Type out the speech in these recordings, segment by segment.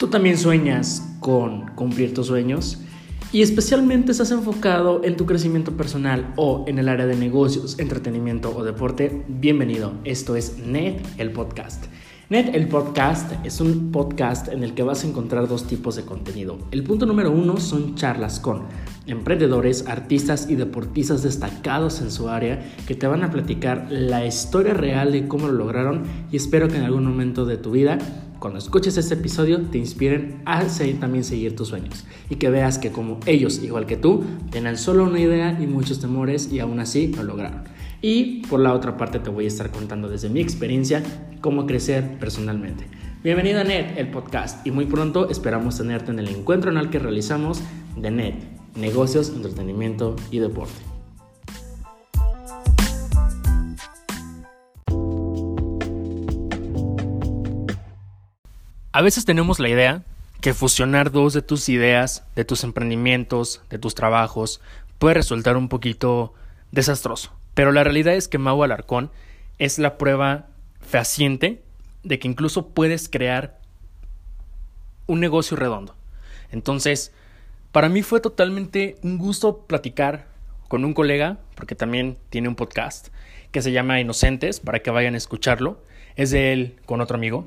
Tú también sueñas con cumplir tus sueños y especialmente estás enfocado en tu crecimiento personal o en el área de negocios, entretenimiento o deporte. Bienvenido, esto es NET, el podcast. Net, el podcast, es un podcast en el que vas a encontrar dos tipos de contenido. El punto número uno son charlas con emprendedores, artistas y deportistas destacados en su área que te van a platicar la historia real de cómo lo lograron y espero que en algún momento de tu vida cuando escuches este episodio te inspiren a también seguir tus sueños y que veas que como ellos, igual que tú, tenían solo una idea y muchos temores y aún así lo lograron. Y por la otra parte te voy a estar contando desde mi experiencia cómo crecer personalmente. Bienvenido a NET, el podcast, y muy pronto esperamos tenerte en el encuentro anual que realizamos de NET, negocios, entretenimiento y deporte. A veces tenemos la idea que fusionar dos de tus ideas, de tus emprendimientos, de tus trabajos, puede resultar un poquito desastroso. Pero la realidad es que Mau Alarcón es la prueba fehaciente de que incluso puedes crear un negocio redondo. Entonces, para mí fue totalmente un gusto platicar con un colega, porque también tiene un podcast que se llama Inocentes, para que vayan a escucharlo. Es de él con otro amigo,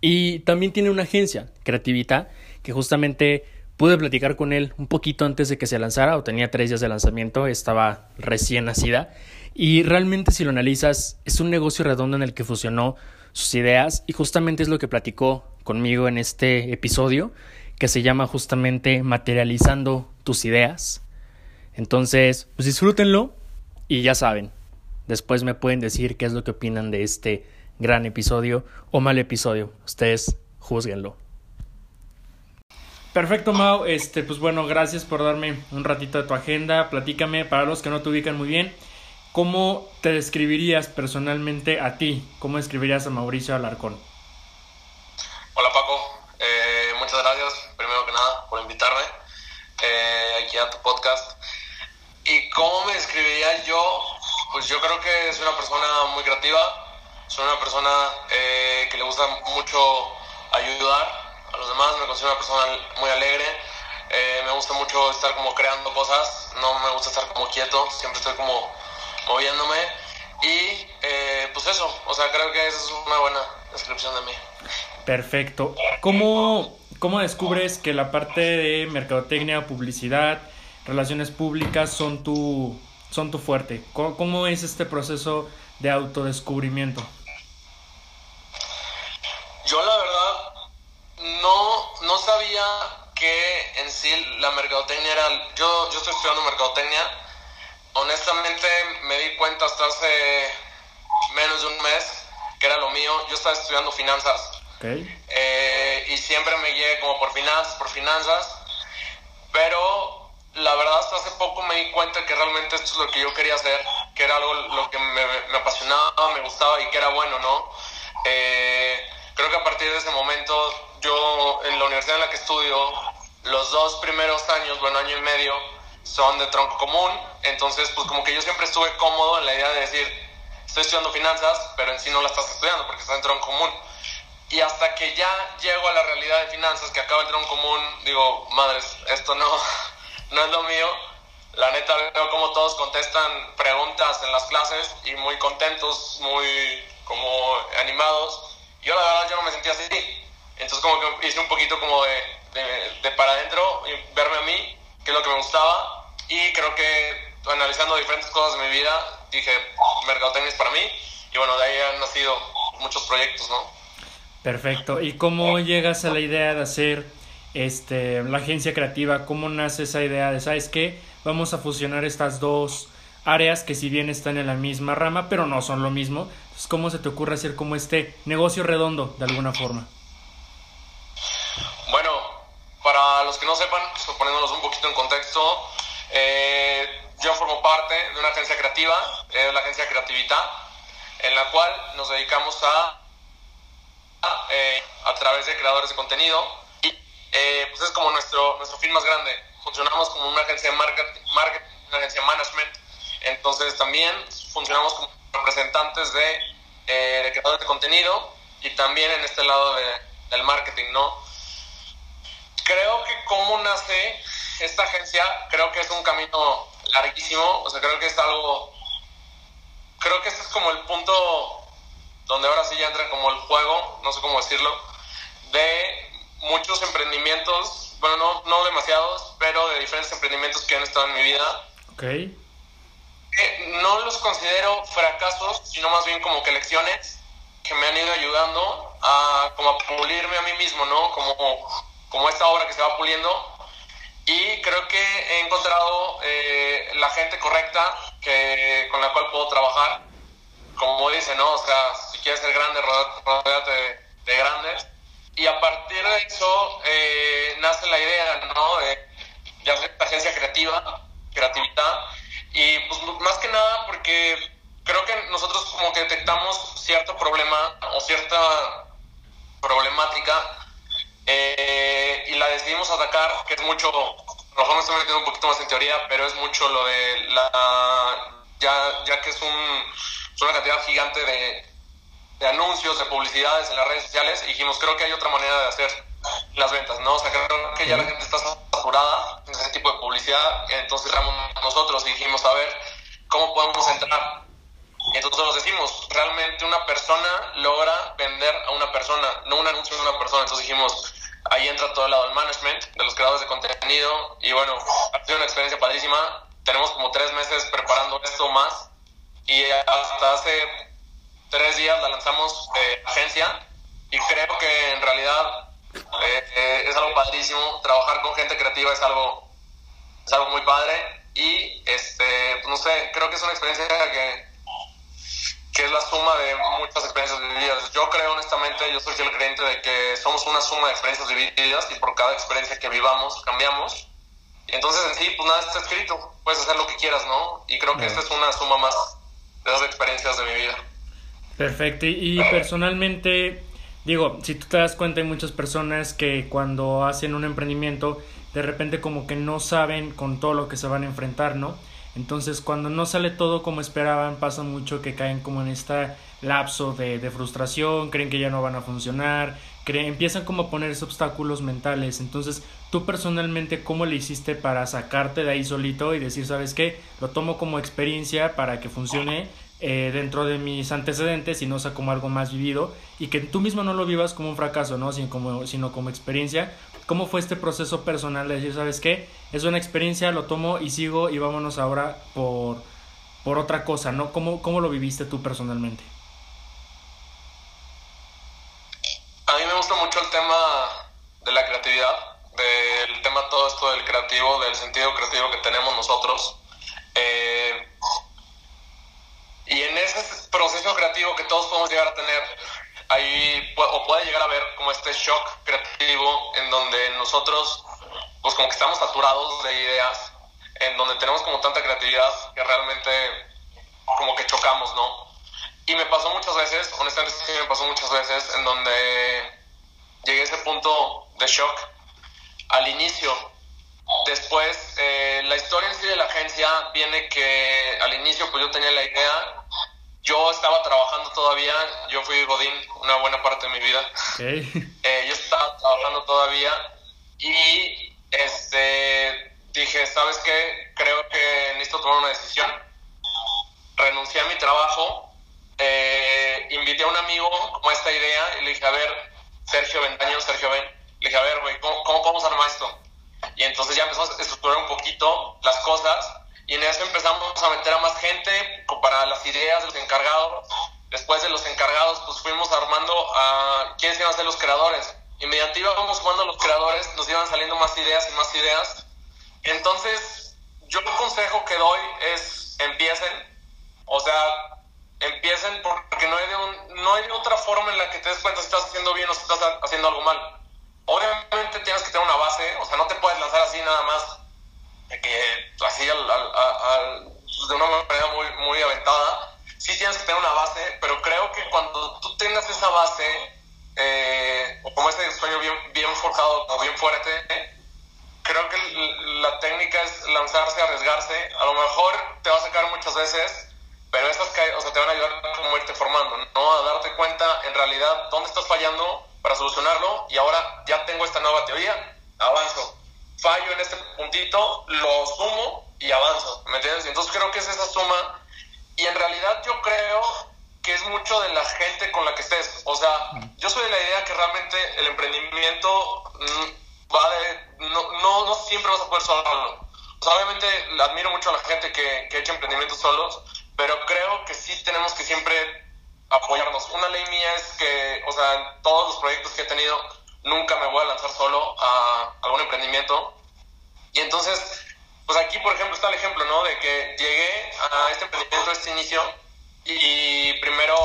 y también tiene una agencia, Creativita, que justamente pude platicar con él un poquito antes de que se lanzara, o tenía tres días de lanzamiento, estaba recién nacida. Y realmente si lo analizas, es un negocio redondo en el que fusionó sus ideas y justamente es lo que platicó conmigo en este episodio, que se llama justamente Materializando tus ideas. Entonces, pues disfrútenlo y ya saben, después me pueden decir qué es lo que opinan de este gran episodio o mal episodio. Ustedes juzguenlo. Perfecto, Mau. Este, pues bueno, gracias por darme un ratito de tu agenda. Platícame, para los que no te ubican muy bien, ¿cómo te describirías personalmente a ti? ¿Cómo describirías a Mauricio Alarcón? Hola, Paco. Eh, muchas gracias, primero que nada, por invitarme eh, aquí a tu podcast. ¿Y cómo me describiría yo? Pues yo creo que soy una persona muy creativa, soy una persona eh, que le gusta mucho ayudar a los demás, me considero una persona muy alegre, eh, me gusta mucho estar como creando cosas, no me gusta estar como quieto, siempre estoy como moviéndome y eh, pues eso, o sea, creo que esa es una buena descripción de mí. Perfecto. ¿Cómo, cómo descubres que la parte de mercadotecnia, publicidad, relaciones públicas son tu, son tu fuerte? ¿Cómo, cómo es este proceso de autodescubrimiento? Sabía que en sí la mercadotecnia era... Yo, yo estoy estudiando mercadotecnia. Honestamente me di cuenta hasta hace menos de un mes que era lo mío. Yo estaba estudiando finanzas. Eh, y siempre me guié como por finanzas, por finanzas. Pero la verdad hasta hace poco me di cuenta que realmente esto es lo que yo quería hacer, que era algo lo que me, me apasionaba, me gustaba y que era bueno, ¿no? Eh, creo que a partir de ese momento yo en la universidad en la que estudio, los dos primeros años, bueno, año y medio, son de tronco común, entonces pues como que yo siempre estuve cómodo en la idea de decir, estoy estudiando finanzas, pero en sí no la estás estudiando porque estás en tronco común. Y hasta que ya llego a la realidad de finanzas, que acaba el tronco común, digo, madres, esto no, no es lo mío. La neta veo como todos contestan preguntas en las clases y muy contentos, muy como animados yo la verdad yo no me sentía así. Entonces como que hice un poquito como de, de, para adentro, y verme a mí, qué es lo que me gustaba. Y creo que analizando diferentes cosas de mi vida, dije, mercadotecnia es para mí. Y bueno, de ahí han nacido muchos proyectos, ¿no? Perfecto. ¿Y cómo llegas a la idea de hacer este, la agencia creativa? ¿Cómo nace esa idea de, sabes qué? Vamos a fusionar estas dos áreas que si bien están en la misma rama, pero no son lo mismo. Entonces, ¿cómo se te ocurre hacer como este negocio redondo de alguna forma? Para los que no sepan, pues, poniéndonos un poquito en contexto, eh, yo formo parte de una agencia creativa, eh, la agencia Creativita, en la cual nos dedicamos a, a, eh, través de creadores de contenido, y eh, pues es como nuestro, nuestro fin más grande. Funcionamos como una agencia de marketing, marketing una agencia de management, entonces también funcionamos como representantes de, de creadores de contenido y también en este lado de, del marketing, ¿no? Creo que cómo nace esta agencia, creo que es un camino larguísimo, o sea, creo que es algo, creo que este es como el punto donde ahora sí ya entra como el juego, no sé cómo decirlo, de muchos emprendimientos, bueno, no, no demasiados, pero de diferentes emprendimientos que han estado en mi vida. Ok. no los considero fracasos, sino más bien como que lecciones que me han ido ayudando a como a pulirme a mí mismo, ¿no? Como, como esta obra que se va puliendo. Y creo que he encontrado eh, la gente correcta que, con la cual puedo trabajar. Como dice, ¿no? O sea, si quieres ser grande, rodeate de, de grandes. Y a partir de eso eh, nace la idea, ¿no? De, de hacer esta agencia creativa, creatividad. Y pues más que nada porque creo que nosotros como que detectamos cierto problema o cierta problemática atacar, que es mucho, a lo mejor me estoy metiendo un poquito más en teoría, pero es mucho lo de la, ya, ya que es, un, es una cantidad gigante de, de anuncios, de publicidades en las redes sociales, y dijimos, creo que hay otra manera de hacer las ventas, ¿no? O sea, creo que ya la gente está saturada en ese tipo de publicidad, entonces nosotros y dijimos, a ver, ¿cómo podemos entrar? Y entonces nos decimos, realmente una persona logra vender a una persona, no un anuncio de una persona. Entonces dijimos, ahí entra todo el lado del management, de los creadores de contenido. Y bueno, ha sido una experiencia padrísima. Tenemos como tres meses preparando esto más. Y hasta hace tres días la lanzamos eh, agencia. Y creo que en realidad eh, eh, es algo padrísimo. Trabajar con gente creativa es algo, es algo muy padre. Y este, no sé, creo que es una experiencia que que es la suma de muchas experiencias vividas. Yo creo honestamente, yo soy el creyente de que somos una suma de experiencias vividas y por cada experiencia que vivamos cambiamos. Y entonces en sí, pues nada está escrito, puedes hacer lo que quieras, ¿no? Y creo que esta es una suma más de las experiencias de mi vida. Perfecto, y personalmente, digo, si tú te das cuenta hay muchas personas que cuando hacen un emprendimiento, de repente como que no saben con todo lo que se van a enfrentar, ¿no? Entonces, cuando no sale todo como esperaban, pasa mucho que caen como en este lapso de, frustración, creen que ya no van a funcionar, creen, empiezan como a ponerse obstáculos mentales. Entonces, tú personalmente, ¿cómo le hiciste para sacarte de ahí solito y decir, sabes qué, lo tomo como experiencia para que funcione eh, dentro de mis antecedentes y no sea como algo más vivido y que tú mismo no lo vivas como un fracaso, ¿no? Como, sino como experiencia ¿Cómo fue este proceso personal de decir, sabes qué? Es una experiencia, lo tomo y sigo y vámonos ahora por, por otra cosa, ¿no? ¿Cómo, ¿Cómo lo viviste tú personalmente? A mí me gusta mucho el tema de la creatividad, del tema todo esto del creativo, del sentido creativo que tenemos nosotros. Eh, y en ese proceso creativo que todos podemos llegar a tener, ahí o puede llegar a ver como este shock nosotros pues como que estamos saturados de ideas, en donde tenemos como tanta creatividad que realmente como que chocamos, ¿no? Y me pasó muchas veces, honestamente sí me pasó muchas veces, en donde llegué a ese punto de shock al inicio. Después, eh, la historia en sí de la agencia viene que al inicio pues yo tenía la idea yo estaba trabajando todavía, yo fui Godín una buena parte de mi vida. Eh, yo estaba trabajando todavía y este dije, ¿sabes qué? Creo que necesito tomar una decisión. Renuncié a mi trabajo, eh, invité a un amigo como esta idea y le dije, a ver, Sergio Ventaño, Sergio ven, le dije, a ver, güey, ¿cómo, ¿cómo podemos armar esto? Y entonces ya empezamos a estructurar un poquito las cosas y en eso empezamos a meter a más gente para las ideas de los encargados. Después de los encargados, pues fuimos armando a quiénes iban a ser los creadores. Y mediante íbamos sumando a los creadores, nos iban saliendo más ideas y más ideas. Entonces, yo el consejo que doy es empiecen. O sea, empiecen porque no hay, de un, no hay de otra forma en la que te des cuenta si estás haciendo bien o si estás haciendo algo mal. Obviamente tienes que tener una base, o sea, no te puedes lanzar así nada más que así de una manera muy, muy aventada, sí tienes que tener una base, pero creo que cuando tú tengas esa base, eh, como ese sueño bien, bien forjado o bien fuerte, creo que la técnica es lanzarse, arriesgarse. A lo mejor te va a sacar muchas veces, pero que, o sea, te van a ayudar a irte formando, ¿no? A darte cuenta en realidad dónde estás fallando para solucionarlo y ahora ya tengo esta nueva teoría avanzo. Fallo en este puntito, lo sumo y avanzo, ¿me entiendes? Entonces creo que es esa suma y en realidad yo creo que es mucho de la gente con la que estés. O sea, yo soy de la idea que realmente el emprendimiento mm, va de, no, no, no siempre vas a poder solo. O sea, obviamente admiro mucho a la gente que, que ha hecho emprendimientos solos, pero creo que sí tenemos que siempre apoyarnos. Una ley mía es que, o sea, en todos los proyectos que he tenido, nunca me voy a lanzar solo a algún emprendimiento. Y entonces, pues aquí, por ejemplo, está el ejemplo, ¿no? De que llegué a este emprendimiento, a este inicio, y primero,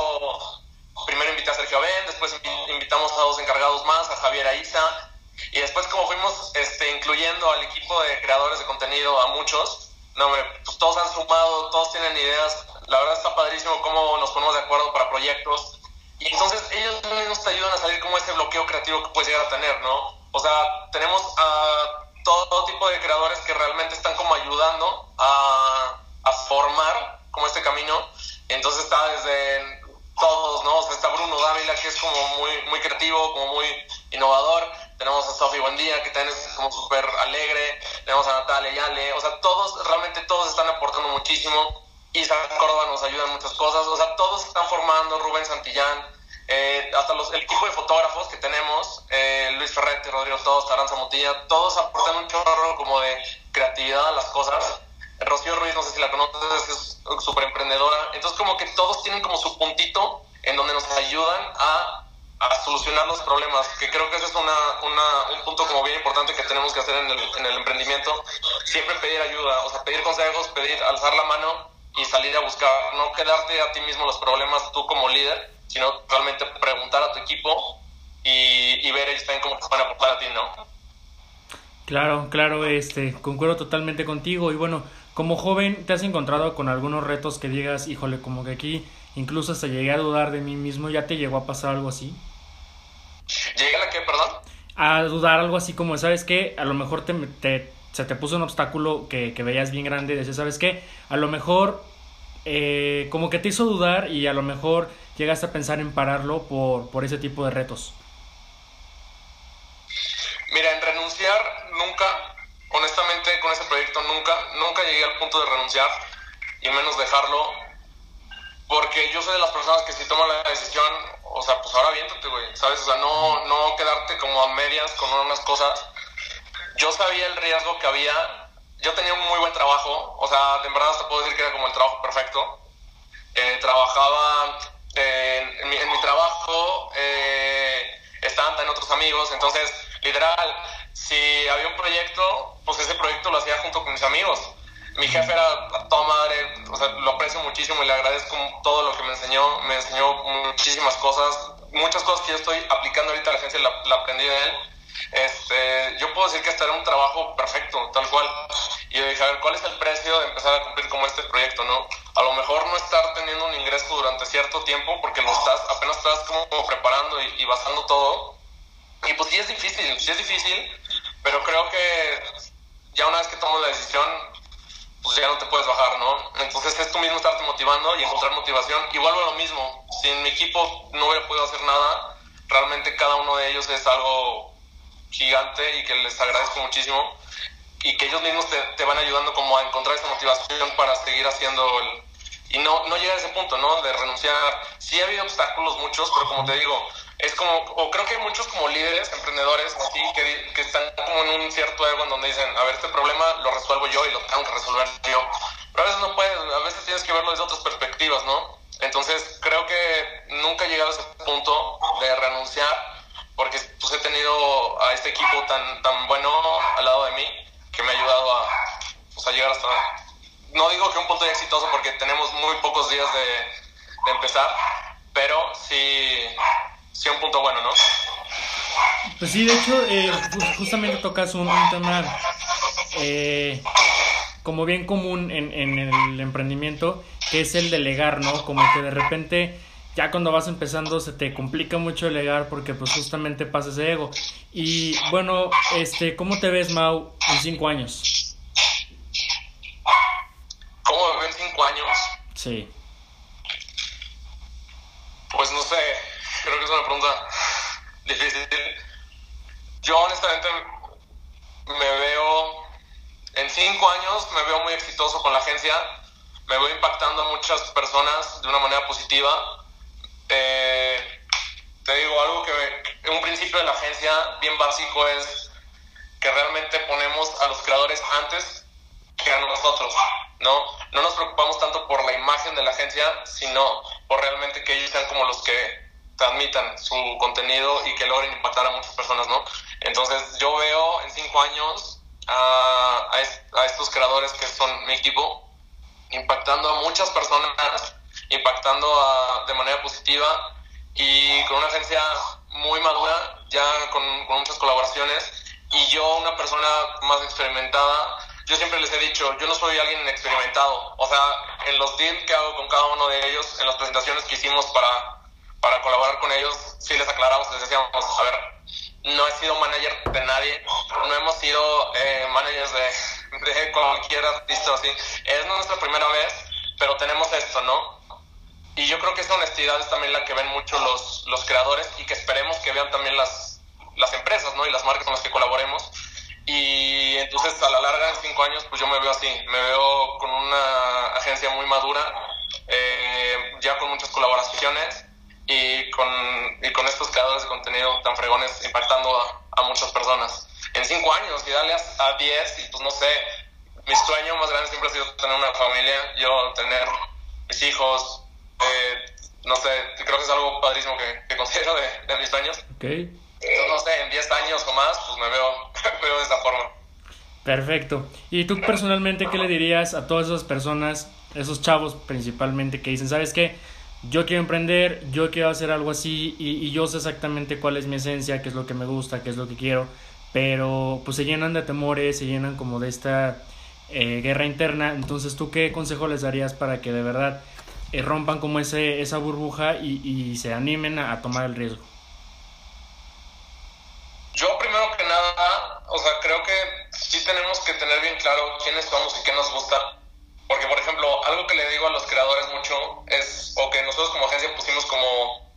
primero invité a Sergio Ben, después invitamos a dos encargados más, a Javier Aiza, y después como fuimos este, incluyendo al equipo de creadores de contenido, a muchos, no, pues todos han sumado, todos tienen ideas, la verdad está padrísimo cómo nos ponemos de acuerdo para proyectos, y entonces ellos mismos te ayudan a salir como ese bloqueo creativo que puedes llegar a tener, ¿no? O sea, tenemos a todo, tipo de creadores que realmente están como ayudando a, a formar como este camino entonces está desde todos, ¿no? O sea, está Bruno Dávila, que es como muy, muy creativo, como muy innovador. Tenemos a Sofi Buendía, que también es como súper alegre. Tenemos a Natalia y Ale. O sea, todos, realmente todos están aportando muchísimo. Isa Córdoba nos ayuda en muchas cosas. O sea, todos están formando, Rubén Santillán. Eh, hasta los, el equipo de fotógrafos que tenemos, eh, Luis Ferretti, Rodrigo Todos, Taranza Motilla, todos aportan un chorro como de creatividad a las cosas. Rocío Ruiz, no sé si la conoces, es súper emprendedora. Entonces, como que todos tienen como su puntito en donde nos ayudan a, solucionar los problemas, que creo que ese es una, una, un punto como bien importante que tenemos que hacer en el, en el emprendimiento. Siempre pedir ayuda, o sea, pedir consejos, pedir, alzar la mano y salir a buscar, no quedarte a ti mismo los problemas tú como líder, sino realmente preguntar a tu equipo y, y ver ellos también cómo te van a aportar a ti, ¿no? Claro, claro, este, concuerdo totalmente contigo y bueno, como joven, ¿te has encontrado con algunos retos que digas, híjole, como que aquí incluso hasta llegué a dudar de mí mismo? ¿Ya te llegó a pasar algo así? ¿Llegué a qué, perdón? A dudar algo así como, ¿sabes qué? A lo mejor te, te se te puso un obstáculo que, que veías bien grande y decías, ¿sabes qué? A lo mejor eh, como que te hizo dudar y a lo mejor llegaste a pensar en pararlo por, por ese tipo de retos. Mira, en renunciar nunca, honestamente con ese proyecto nunca, nunca llegué al punto de renunciar y menos dejarlo, porque yo soy de las personas que si toman la decisión, o sea, pues ahora viéndote, güey, ¿sabes? O sea, no, no quedarte como a medias con unas cosas. Yo sabía el riesgo que había, yo tenía un muy buen trabajo, o sea, de verdad hasta puedo decir que era como el trabajo perfecto. Eh, trabajaba eh, en, mi, en, trabajo, eh, estaban también otros amigos, entonces, literal, si había un proyecto, pues ese proyecto lo hacía junto con mis amigos. Mi jefe era a toda madre, o sea, lo aprecio muchísimo y le agradezco todo lo que me enseñó. Me enseñó muchísimas cosas, muchas cosas que yo estoy aplicando ahorita a la agencia la, la aprendí de él. Este, yo puedo decir que este era un trabajo perfecto, tal cual. Y yo dije, a ver, ¿cuál es el precio de empezar a cumplir como este proyecto, no? A lo mejor no estar teniendo un ingreso durante cierto tiempo porque lo estás, apenas estás como, como preparando y, y basando todo. Y pues sí es difícil, sí es difícil, pero creo que ya una vez que tomas la decisión, pues ya no te puedes bajar, ¿no? Entonces es tú mismo estarte motivando y encontrar motivación. Y vuelvo a lo mismo, sin mi equipo no hubiera podido hacer nada, realmente cada uno de ellos es algo gigante y que les agradezco muchísimo y que ellos mismos te, te van ayudando como a encontrar esa motivación para seguir haciendo el... Y no, no llega a ese punto, ¿no? De renunciar. Sí ha habido obstáculos muchos, pero como te digo, es como, o creo que hay muchos como líderes, emprendedores, así, que, que están como en un cierto ego en donde dicen, a ver, este problema lo resuelvo yo y lo tengo que resolver yo. Pero a veces no puedes, a veces tienes que verlo desde otras perspectivas, ¿no? Entonces creo que nunca he llegado a ese punto de renunciar, porque pues he tenido a este equipo tan, tan bueno al lado de mí, que me ha ayudado a, pues, a llegar hasta... No digo que un punto de exitoso porque tenemos muy pocos días de, de empezar, pero sí, sí un punto bueno, ¿no? Pues sí, de hecho, eh, justamente tocas un, un tema eh, como bien común en, en, el emprendimiento, que es el delegar, ¿no? Como que de repente ya cuando vas empezando se te complica mucho delegar porque pues justamente pasa ese ego. Y bueno, este, ¿cómo te ves, Mau, en cinco años? ¿Cómo me veo en cinco años? Sí. Pues no sé, creo que es una pregunta difícil. Yo honestamente me veo, en me veo muy exitoso con la agencia, me veo impactando a muchas personas de una manera positiva. Eh, te digo algo que un principio de la agencia bien básico es que realmente ponemos a los creadores antes que a nosotros, ¿no? No nos preocupamos tanto por la imagen de la agencia, sino por realmente que ellos sean como los que transmitan su contenido y que logren impactar a muchas personas, ¿no? Entonces yo veo en cinco años a, a, estos creadores que son mi equipo impactando a muchas personas, impactando a, de manera positiva y con una agencia muy madura, ya con, con muchas colaboraciones y yo una persona más experimentada yo siempre les he dicho, yo no soy alguien experimentado. O sea, en los deals que hago con cada uno de ellos, en las presentaciones que hicimos para, para colaborar con ellos, sí les aclaramos, les decíamos, a ver, no he sido manager de nadie, no hemos sido eh, managers de, cualquier artista así. Es nuestra primera vez, pero tenemos esto, ¿no? Y yo creo que esa honestidad es también la que ven mucho los, los creadores y que esperemos que vean también las, las empresas, ¿no? Y las marcas con las que colaboremos y entonces a la larga, en cinco años, pues yo me veo así, me veo con una agencia muy madura, eh, ya con muchas colaboraciones y con, y con estos creadores de contenido tan fregones impactando a, muchas personas. En cinco años y darle a, diez y pues no sé, mi sueño más grande siempre ha sido tener una familia, yo tener mis hijos, eh, no sé, creo que es algo padrísimo que, que considero de, de mis sueños. Okay no sé, en 10 años o más, pues me veo, veo de esa forma. Perfecto. ¿Y tú personalmente qué le dirías a todas esas personas, esos chavos principalmente, que dicen, ¿sabes qué? Yo quiero emprender, yo quiero hacer algo así y, yo sé exactamente cuál es mi esencia, qué es lo que me gusta, qué es lo que quiero, pero pues se llenan de temores, se llenan como de esta eh, guerra interna. Entonces, ¿tú qué consejo les darías para que de verdad eh, rompan como ese, esa burbuja y, y se animen a tomar el riesgo? Yo primero que nada, o sea, creo que sí tenemos que tener bien claro quiénes somos y qué nos gusta. Porque, por ejemplo, algo que le digo a los creadores mucho es, o que nosotros como agencia pusimos como,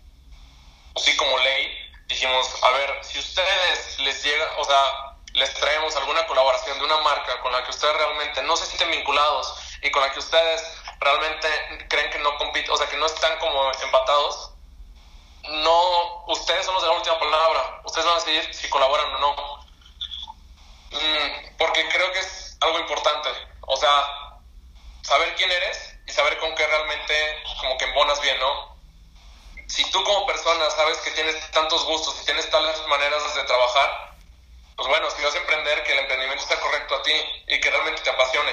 pues sí, como ley, dijimos, a ver, si ustedes les llega, o sea, les traemos alguna colaboración de una marca con la que ustedes realmente no se sienten vinculados y con la que ustedes realmente creen que no compiten, o sea, que no están como empatados, no, ustedes son los de la última palabra. Ustedes van a decidir si colaboran o no. Mm, porque creo que es algo importante. O sea, saber quién eres y saber con qué realmente como que embonas bien, ¿no? Si tú como persona sabes que tienes tantos gustos y tienes tales maneras de trabajar, pues bueno, si vas a emprender, que el emprendimiento esté correcto a ti y que realmente te apasione,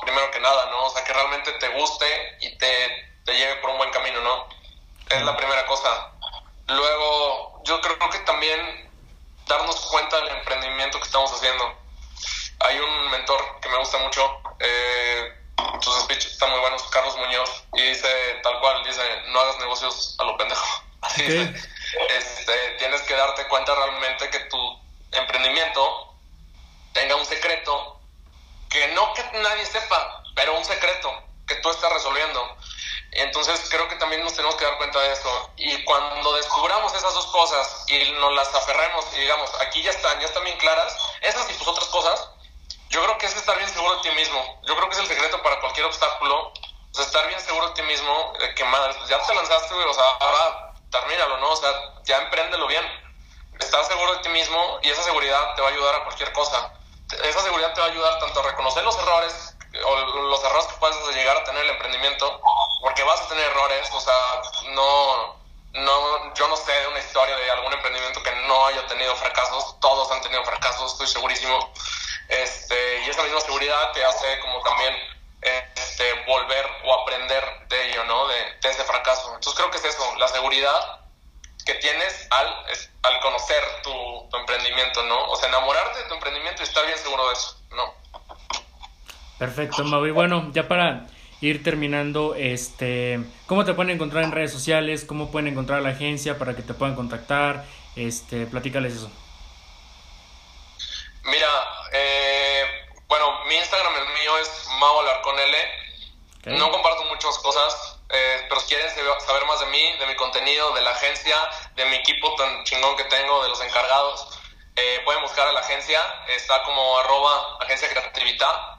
primero que nada, ¿no? O sea, que realmente te guste y te, te lleve por un buen camino, ¿no? Es la primera cosa. Luego, yo creo que también darnos cuenta del emprendimiento que estamos haciendo. Hay un mentor que me gusta mucho, eh, sus speeches están muy buenos, Carlos Muñoz, y dice tal cual, dice, no hagas negocios a lo pendejo. Así este, tienes que darte cuenta realmente que tu emprendimiento tenga un secreto, que no que nadie sepa, pero un secreto que tú estás resolviendo. Entonces creo que también nos tenemos que dar cuenta de eso. Y cuando descubramos esas dos cosas y nos las aferremos y digamos, aquí ya están, ya están bien claras, esas y tus otras cosas, yo creo que es estar bien seguro de ti mismo. Yo creo que es el secreto para cualquier obstáculo. O sea, estar bien seguro de ti mismo, que madre, ya te lanzaste, o sea, ahora termínalo, ¿no? O sea, ya empréndelo bien. Estar seguro de ti mismo y esa seguridad te va a ayudar a cualquier cosa. Esa seguridad te va a ayudar tanto a reconocer los errores o los errores que puedes llegar a tener el emprendimiento, porque vas a tener errores, o sea, no, no, yo no sé una historia de algún emprendimiento que no haya tenido fracasos, todos han tenido fracasos, estoy segurísimo, este, y esa misma seguridad te hace como también este, volver o aprender de ello, ¿no? De, de ese fracaso. Entonces creo que es eso, la seguridad que tienes al, al conocer tu, tu emprendimiento, ¿no? O sea, enamorarte de tu emprendimiento y estar bien seguro de eso, ¿no? Perfecto, Mau. Y bueno, ya para ir terminando, este, ¿cómo te pueden encontrar en redes sociales? ¿Cómo pueden encontrar a la agencia para que te puedan contactar? Este, platícales eso. Mira, mi Instagram, el mío es Mau Alarcón L. No comparto muchas cosas, eh, pero si quieren saber más de mí, de mi contenido, de la agencia, de mi equipo tan chingón que tengo, de los encargados, eh, pueden buscar a la agencia, está como arroba agencia creatividad.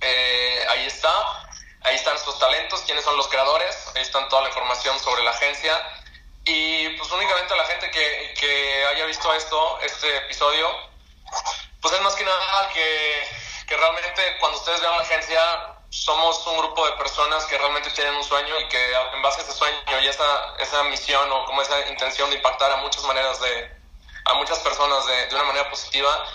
Eh, ahí está, ahí están sus talentos, quiénes son los creadores, ahí están toda la información sobre la agencia. Y pues únicamente a la gente que, que haya visto esto, este episodio, pues es más que nada que, que realmente cuando ustedes vean la agencia, somos un grupo de personas que realmente tienen un sueño y que en base a ese sueño y esa, esa misión o como esa intención de impactar a muchas maneras de, a muchas personas de, de una manera positiva,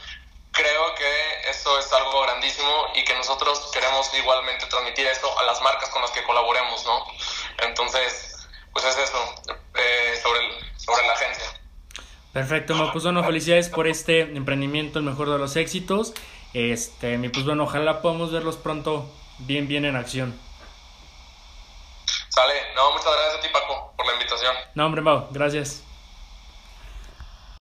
creo que eso es algo grandísimo y que nosotros queremos igualmente transmitir eso a las marcas con las que colaboremos, ¿no? Entonces, pues es eso, eh, sobre, el, sobre la agencia. Perfecto, bueno, felicidades por este emprendimiento, el mejor de los éxitos. Este, pues bueno, ojalá podamos verlos pronto bien, bien en acción. Sale, no, muchas gracias a ti Paco por la invitación. No, hombre, Mau, gracias.